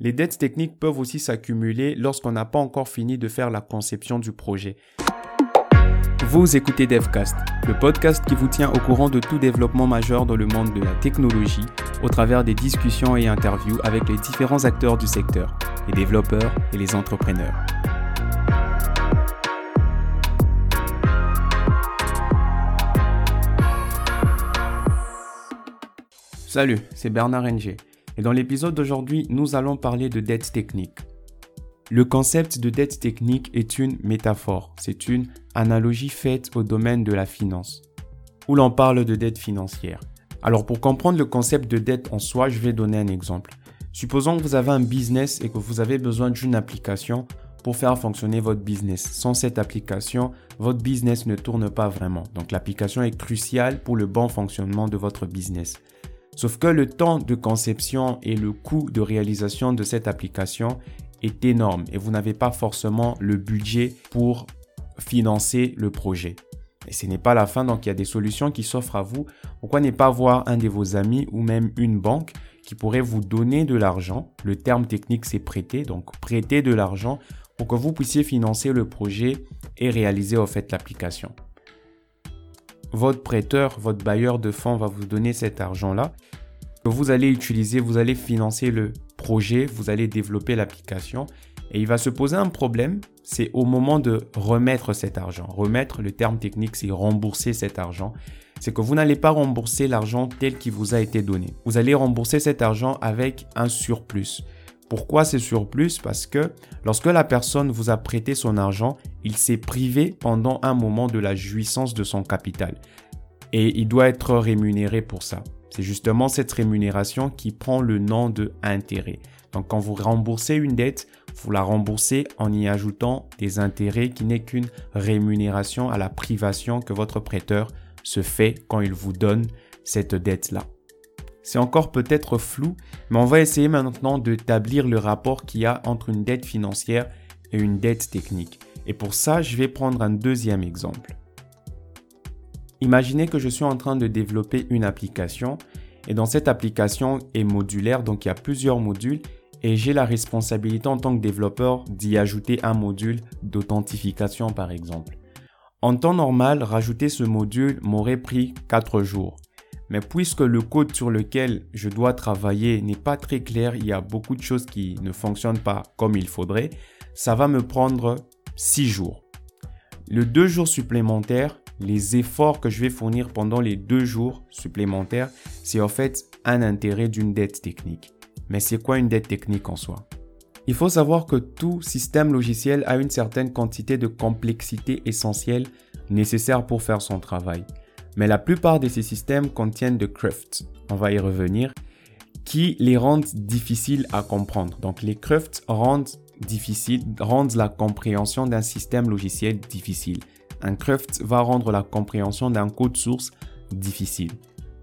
Les dettes techniques peuvent aussi s'accumuler lorsqu'on n'a pas encore fini de faire la conception du projet. Vous écoutez DevCast, le podcast qui vous tient au courant de tout développement majeur dans le monde de la technologie au travers des discussions et interviews avec les différents acteurs du secteur, les développeurs et les entrepreneurs. Salut, c'est Bernard Ng. Et dans l'épisode d'aujourd'hui, nous allons parler de dette technique. Le concept de dette technique est une métaphore, c'est une analogie faite au domaine de la finance, où l'on parle de dette financière. Alors pour comprendre le concept de dette en soi, je vais donner un exemple. Supposons que vous avez un business et que vous avez besoin d'une application pour faire fonctionner votre business. Sans cette application, votre business ne tourne pas vraiment. Donc l'application est cruciale pour le bon fonctionnement de votre business. Sauf que le temps de conception et le coût de réalisation de cette application est énorme et vous n'avez pas forcément le budget pour financer le projet. Et ce n'est pas la fin, donc il y a des solutions qui s'offrent à vous. Pourquoi ne pas voir un de vos amis ou même une banque qui pourrait vous donner de l'argent? Le terme technique, c'est prêter, donc prêter de l'argent pour que vous puissiez financer le projet et réaliser au fait l'application votre prêteur, votre bailleur de fonds va vous donner cet argent-là que vous allez utiliser, vous allez financer le projet, vous allez développer l'application et il va se poser un problème, c'est au moment de remettre cet argent. Remettre, le terme technique, c'est rembourser cet argent. C'est que vous n'allez pas rembourser l'argent tel qu'il vous a été donné. Vous allez rembourser cet argent avec un surplus. Pourquoi ce surplus? Parce que lorsque la personne vous a prêté son argent, il s'est privé pendant un moment de la jouissance de son capital. Et il doit être rémunéré pour ça. C'est justement cette rémunération qui prend le nom de intérêt. Donc quand vous remboursez une dette, vous la remboursez en y ajoutant des intérêts qui n'est qu'une rémunération à la privation que votre prêteur se fait quand il vous donne cette dette-là. C'est encore peut-être flou, mais on va essayer maintenant d'établir le rapport qu'il y a entre une dette financière et une dette technique. Et pour ça, je vais prendre un deuxième exemple. Imaginez que je suis en train de développer une application et dans cette application est modulaire, donc il y a plusieurs modules et j'ai la responsabilité en tant que développeur d'y ajouter un module d'authentification par exemple. En temps normal, rajouter ce module m'aurait pris 4 jours. Mais puisque le code sur lequel je dois travailler n'est pas très clair, il y a beaucoup de choses qui ne fonctionnent pas comme il faudrait, ça va me prendre 6 jours. Le 2 jours supplémentaires, les efforts que je vais fournir pendant les 2 jours supplémentaires, c'est en fait un intérêt d'une dette technique. Mais c'est quoi une dette technique en soi? Il faut savoir que tout système logiciel a une certaine quantité de complexité essentielle nécessaire pour faire son travail. Mais la plupart de ces systèmes contiennent de crufts, on va y revenir, qui les rendent difficiles à comprendre. Donc les crufts rendent difficile, rendent la compréhension d'un système logiciel difficile. Un cruft va rendre la compréhension d'un code source difficile.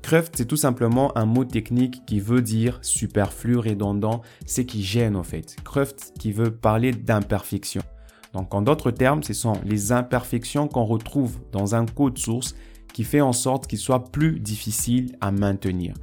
Cruft, c'est tout simplement un mot technique qui veut dire superflu, redondant, c'est qui gêne en fait. Cruft qui veut parler d'imperfection. Donc en d'autres termes, ce sont les imperfections qu'on retrouve dans un code source qui fait en sorte qu'il soit plus difficile à maintenir.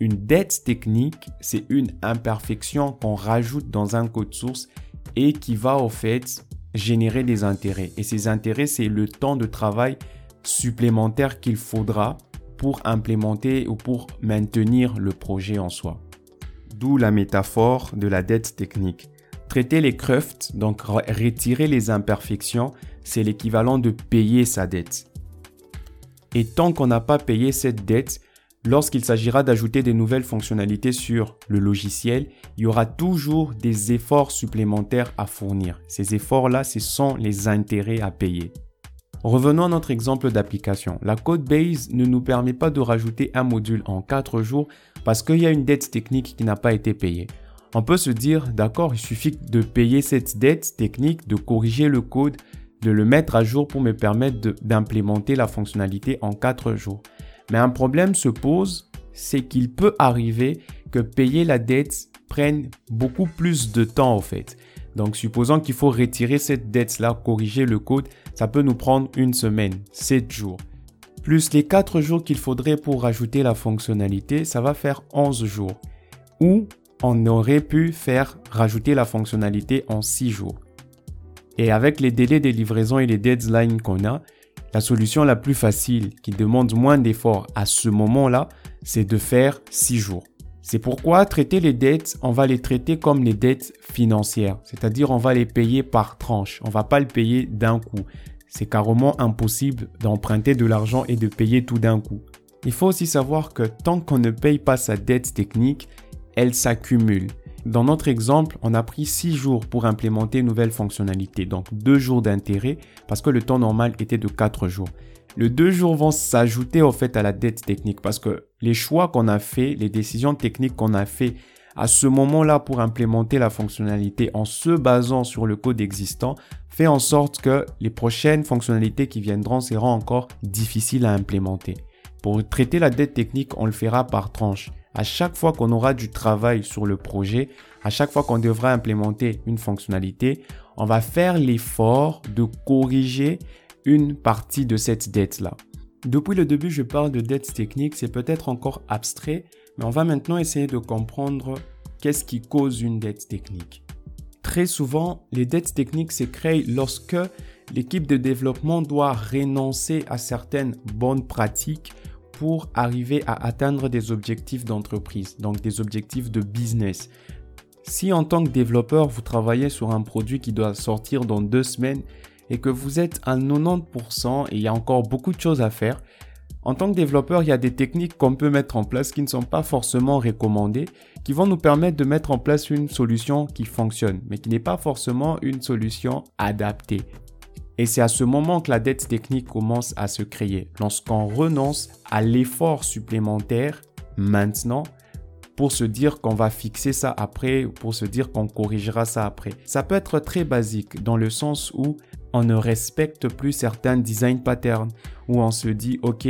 Une dette technique, c'est une imperfection qu'on rajoute dans un code source et qui va au fait générer des intérêts. Et ces intérêts, c'est le temps de travail supplémentaire qu'il faudra pour implémenter ou pour maintenir le projet en soi. D'où la métaphore de la dette technique. Traiter les crufts, donc retirer les imperfections, c'est l'équivalent de payer sa dette. Et tant qu'on n'a pas payé cette dette, lorsqu'il s'agira d'ajouter des nouvelles fonctionnalités sur le logiciel, il y aura toujours des efforts supplémentaires à fournir. Ces efforts-là, ce sont les intérêts à payer. Revenons à notre exemple d'application. La Codebase ne nous permet pas de rajouter un module en 4 jours parce qu'il y a une dette technique qui n'a pas été payée. On peut se dire, d'accord, il suffit de payer cette dette technique, de corriger le code, de le mettre à jour pour me permettre d'implémenter la fonctionnalité en 4 jours. Mais un problème se pose, c'est qu'il peut arriver que payer la dette prenne beaucoup plus de temps au fait. Donc supposons qu'il faut retirer cette dette-là, corriger le code, ça peut nous prendre une semaine, 7 jours. Plus les 4 jours qu'il faudrait pour rajouter la fonctionnalité, ça va faire 11 jours. Ou on aurait pu faire rajouter la fonctionnalité en 6 jours. Et avec les délais de livraison et les deadlines qu'on a, la solution la plus facile, qui demande moins d'efforts à ce moment-là, c'est de faire 6 jours. C'est pourquoi traiter les dettes, on va les traiter comme les dettes financières, c'est-à-dire on va les payer par tranche, on va pas le payer d'un coup. C'est carrément impossible d'emprunter de l'argent et de payer tout d'un coup. Il faut aussi savoir que tant qu'on ne paye pas sa dette technique, elle s'accumule. Dans notre exemple, on a pris 6 jours pour implémenter une nouvelle fonctionnalité, donc 2 jours d'intérêt parce que le temps normal était de 4 jours. Les 2 jours vont s'ajouter au fait à la dette technique parce que les choix qu'on a fait, les décisions techniques qu'on a fait à ce moment-là pour implémenter la fonctionnalité en se basant sur le code existant fait en sorte que les prochaines fonctionnalités qui viendront seront encore difficiles à implémenter. Pour traiter la dette technique, on le fera par tranche. À chaque fois qu'on aura du travail sur le projet, à chaque fois qu'on devra implémenter une fonctionnalité, on va faire l'effort de corriger une partie de cette dette-là. Depuis le début, je parle de dette technique, c'est peut-être encore abstrait, mais on va maintenant essayer de comprendre qu'est-ce qui cause une dette technique. Très souvent, les dettes techniques se créent lorsque l'équipe de développement doit renoncer à certaines bonnes pratiques pour arriver à atteindre des objectifs d'entreprise, donc des objectifs de business. Si en tant que développeur, vous travaillez sur un produit qui doit sortir dans deux semaines et que vous êtes à 90% et il y a encore beaucoup de choses à faire, en tant que développeur, il y a des techniques qu'on peut mettre en place qui ne sont pas forcément recommandées, qui vont nous permettre de mettre en place une solution qui fonctionne, mais qui n'est pas forcément une solution adaptée. Et c'est à ce moment que la dette technique commence à se créer, lorsqu'on renonce à l'effort supplémentaire maintenant pour se dire qu'on va fixer ça après, pour se dire qu'on corrigera ça après. Ça peut être très basique dans le sens où on ne respecte plus certains design patterns, où on se dit, OK,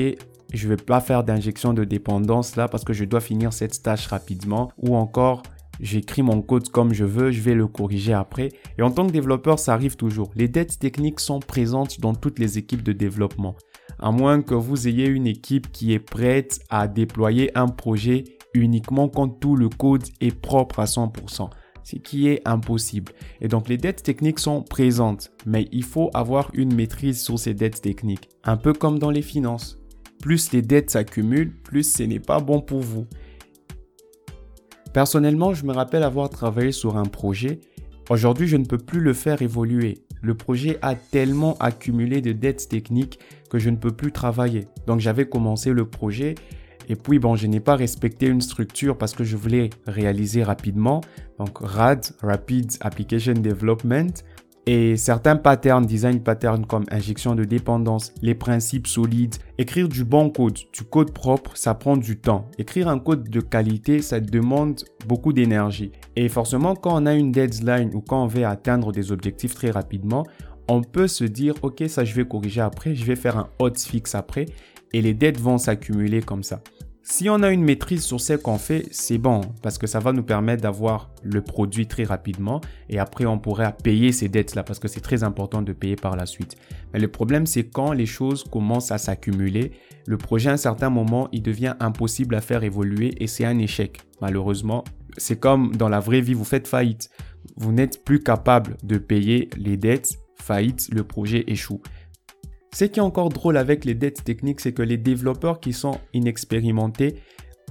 je vais pas faire d'injection de dépendance là parce que je dois finir cette tâche rapidement, ou encore, j'écris mon code comme je veux, je vais le corriger après. Et en tant que développeur, ça arrive toujours. Les dettes techniques sont présentes dans toutes les équipes de développement. À moins que vous ayez une équipe qui est prête à déployer un projet uniquement quand tout le code est propre à 100%, ce qui est impossible. Et donc les dettes techniques sont présentes, mais il faut avoir une maîtrise sur ces dettes techniques. Un peu comme dans les finances. Plus les dettes s'accumulent, plus ce n'est pas bon pour vous. Personnellement, je me rappelle avoir travaillé sur un projet. Aujourd'hui, je ne peux plus le faire évoluer. Le projet a tellement accumulé de dettes techniques que je ne peux plus travailler. Donc j'avais commencé le projet et puis bon, je n'ai pas respecté une structure parce que je voulais réaliser rapidement. Donc RAD, Rapid Application Development. Et certains patterns, design patterns comme injection de dépendance, les principes solides, écrire du bon code, du code propre, ça prend du temps. Écrire un code de qualité, ça demande beaucoup d'énergie. Et forcément, quand on a une deadline ou quand on veut atteindre des objectifs très rapidement, on peut se dire, ok, ça je vais corriger après, je vais faire un hotfix après, et les dettes vont s'accumuler comme ça. Si on a une maîtrise sur ce qu'on fait, c'est bon parce que ça va nous permettre d'avoir le produit très rapidement et après on pourrait payer ces dettes-là parce que c'est très important de payer par la suite. Mais le problème c'est quand les choses commencent à s'accumuler, le projet à un certain moment il devient impossible à faire évoluer et c'est un échec. Malheureusement, c'est comme dans la vraie vie, vous faites faillite. Vous n'êtes plus capable de payer les dettes, faillite, le projet échoue. Ce qui est encore drôle avec les dettes techniques, c'est que les développeurs qui sont inexpérimentés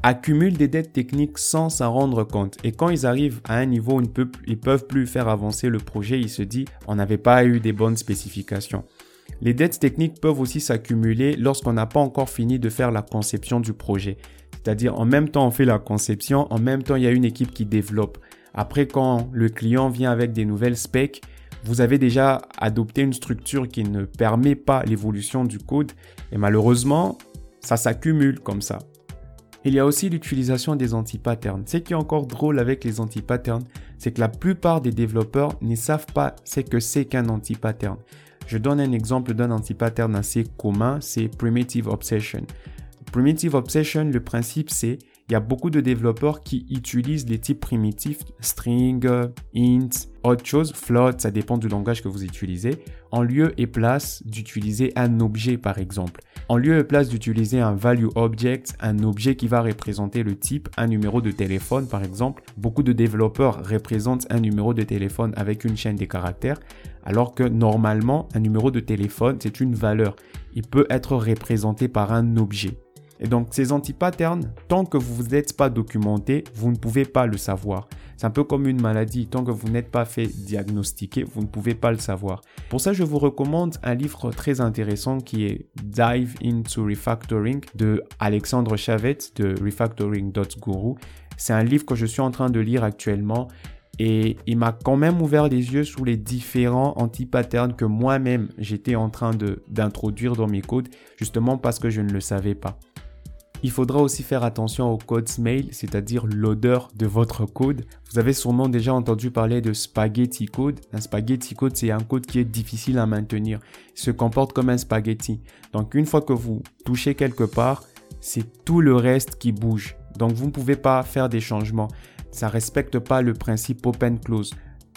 accumulent des dettes techniques sans s'en rendre compte. Et quand ils arrivent à un niveau où ils ne peuvent, plus faire avancer le projet, ils se disent on n'avait pas eu des bonnes spécifications. Les dettes techniques peuvent aussi s'accumuler lorsqu'on n'a pas encore fini de faire la conception du projet. C'est-à-dire en même temps on fait la conception, en même temps il y a une équipe qui développe. Après quand le client vient avec des nouvelles specs, vous avez déjà adopté une structure qui ne permet pas l'évolution du code et malheureusement, ça s'accumule comme ça. Il y a aussi l'utilisation des anti-patterns. Ce qui est encore drôle avec les anti-patterns, c'est que la plupart des développeurs ne savent pas ce que c'est qu'un anti-pattern. Je donne un exemple d'un anti-pattern assez commun, c'est Primitive Obsession. Primitive Obsession, le principe c'est il y a beaucoup de développeurs qui utilisent les types primitifs string, int, autre chose, float, ça dépend du langage que vous utilisez, en lieu et place d'utiliser un objet par exemple. En lieu et place d'utiliser un value object, un objet qui va représenter le type, un numéro de téléphone par exemple, beaucoup de développeurs représentent un numéro de téléphone avec une chaîne des caractères, alors que normalement, un numéro de téléphone, c'est une valeur. Il peut être représenté par un objet. Et donc ces antipatterns, tant que vous n'êtes pas documenté, vous ne pouvez pas le savoir. C'est un peu comme une maladie, tant que vous n'êtes pas fait diagnostiquer, vous ne pouvez pas le savoir. Pour ça, je vous recommande un livre très intéressant qui est Dive into Refactoring de Alexandre Chavez de refactoring.guru. C'est un livre que je suis en train de lire actuellement et il m'a quand même ouvert les yeux sur les différents anti-patterns que moi-même j'étais en train d'introduire dans mes codes, justement parce que je ne le savais pas. Il faudra aussi faire attention aux codes mail, c'est-à-dire l'odeur de votre code. Vous avez sûrement déjà entendu parler de spaghetti code. Un spaghetti code, c'est un code qui est difficile à maintenir. Il se comporte comme un spaghetti. Donc une fois que vous touchez quelque part, c'est tout le reste qui bouge. Donc vous ne pouvez pas faire des changements. Ça respecte pas le principe open close.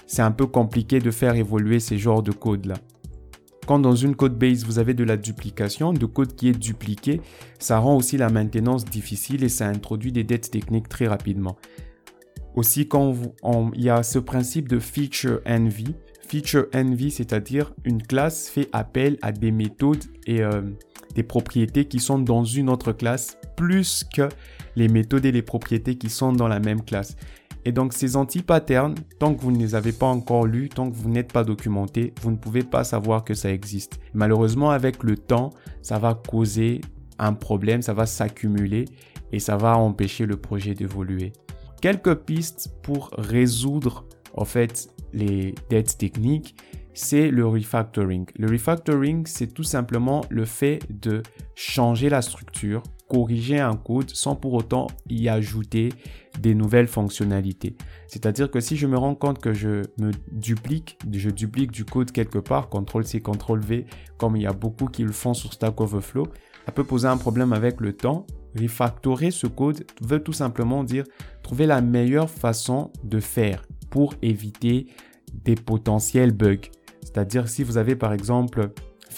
C'est un peu compliqué de faire évoluer ces genres de code là. Quand dans une code base, vous avez de la duplication, de code qui est dupliqué, ça rend aussi la maintenance difficile et ça introduit des dettes techniques très rapidement. Aussi, quand il y a ce principe de feature envy. Feature envy, c'est-à-dire une classe fait appel à des méthodes et euh, des propriétés qui sont dans une autre classe plus que les méthodes et les propriétés qui sont dans la même classe. Et donc ces anti-patterns, tant que vous ne les avez pas encore lus, tant que vous n'êtes pas documenté, vous ne pouvez pas savoir que ça existe. Malheureusement, avec le temps, ça va causer un problème, ça va s'accumuler et ça va empêcher le projet d'évoluer. Quelques pistes pour résoudre en fait les dettes techniques, c'est le refactoring. Le refactoring, c'est tout simplement le fait de changer la structure corriger un code sans pour autant y ajouter des nouvelles fonctionnalités. C'est-à-dire que si je me rends compte que je me duplique, je duplique du code quelque part, CTRL-C, CTRL-V, comme il y a beaucoup qui le font sur Stack Overflow, ça peut poser un problème avec le temps. Refactorer ce code veut tout simplement dire trouver la meilleure façon de faire pour éviter des potentiels bugs. C'est-à-dire si vous avez par exemple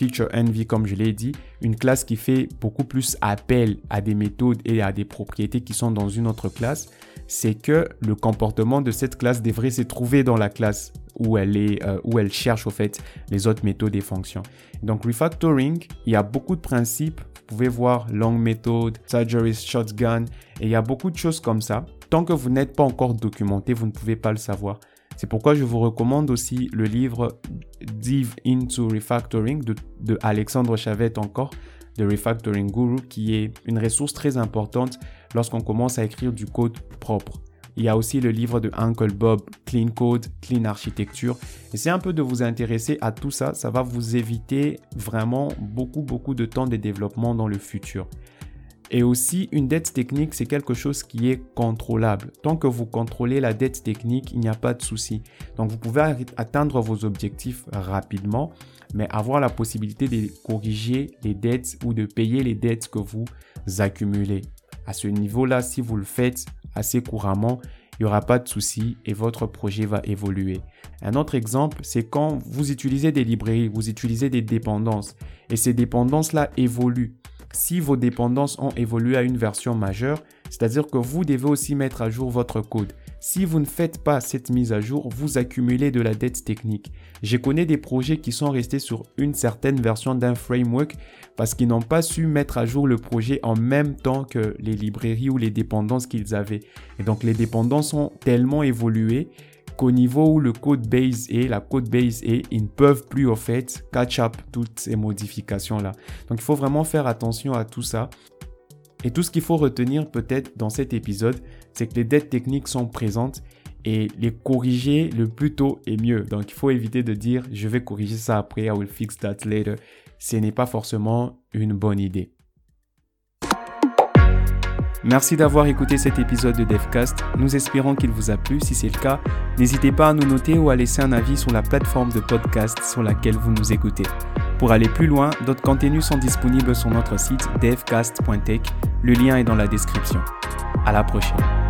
Feature Envy, comme je l'ai dit, une classe qui fait beaucoup plus appel à des méthodes et à des propriétés qui sont dans une autre classe, c'est que le comportement de cette classe devrait se trouver dans la classe où elle est, euh, où elle cherche au fait les autres méthodes et fonctions. Donc refactoring, il y a beaucoup de principes. Vous pouvez voir long method, surgery shotgun, et il y a beaucoup de choses comme ça. Tant que vous n'êtes pas encore documenté, vous ne pouvez pas le savoir. C'est pourquoi je vous recommande aussi le livre Dive into Refactoring de, Alexandre Chavette encore, de Refactoring Guru, qui est une ressource très importante lorsqu'on commence à écrire du code propre. Il y a aussi le livre de Uncle Bob, Clean Code, Clean Architecture. c'est un peu de vous intéresser à tout ça. Ça va vous éviter vraiment beaucoup, beaucoup de temps de développement dans le futur. Et aussi, une dette technique, c'est quelque chose qui est contrôlable. Tant que vous contrôlez la dette technique, il n'y a pas de souci. Donc, vous pouvez atteindre vos objectifs rapidement, mais avoir la possibilité de corriger les dettes ou de payer les dettes que vous accumulez. À ce niveau-là, si vous le faites assez couramment, il n'y aura pas de souci et votre projet va évoluer. Un autre exemple, c'est quand vous utilisez des librairies, vous utilisez des dépendances et ces dépendances-là évoluent si vos dépendances ont évolué à une version majeure, c'est-à-dire que vous devez aussi mettre à jour votre code. Si vous ne faites pas cette mise à jour, vous accumulez de la dette technique. Je connais des projets qui sont restés sur une certaine version d'un framework parce qu'ils n'ont pas su mettre à jour le projet en même temps que les librairies ou les dépendances qu'ils avaient. Et donc les dépendances ont tellement évolué qu'au niveau où le code base est, la code base est, ils ne peuvent plus au fait catch up toutes ces modifications là. Donc il faut vraiment faire attention à tout ça. Et tout ce qu'il faut retenir peut-être dans cet épisode, c'est que les dettes techniques sont présentes et les corriger le plus tôt est mieux. Donc il faut éviter de dire je vais corriger ça après, I will fix that later. Ce n'est pas forcément une bonne idée. Merci d'avoir écouté cet épisode de DevCast. Nous espérons qu'il vous a plu. Si c'est le cas, n'hésitez pas à nous noter ou à laisser un avis sur la plateforme de podcast sur laquelle vous nous écoutez. Pour aller plus loin, d'autres contenus sont disponibles sur notre site devcast.tech. Le lien est dans la description. À la prochaine.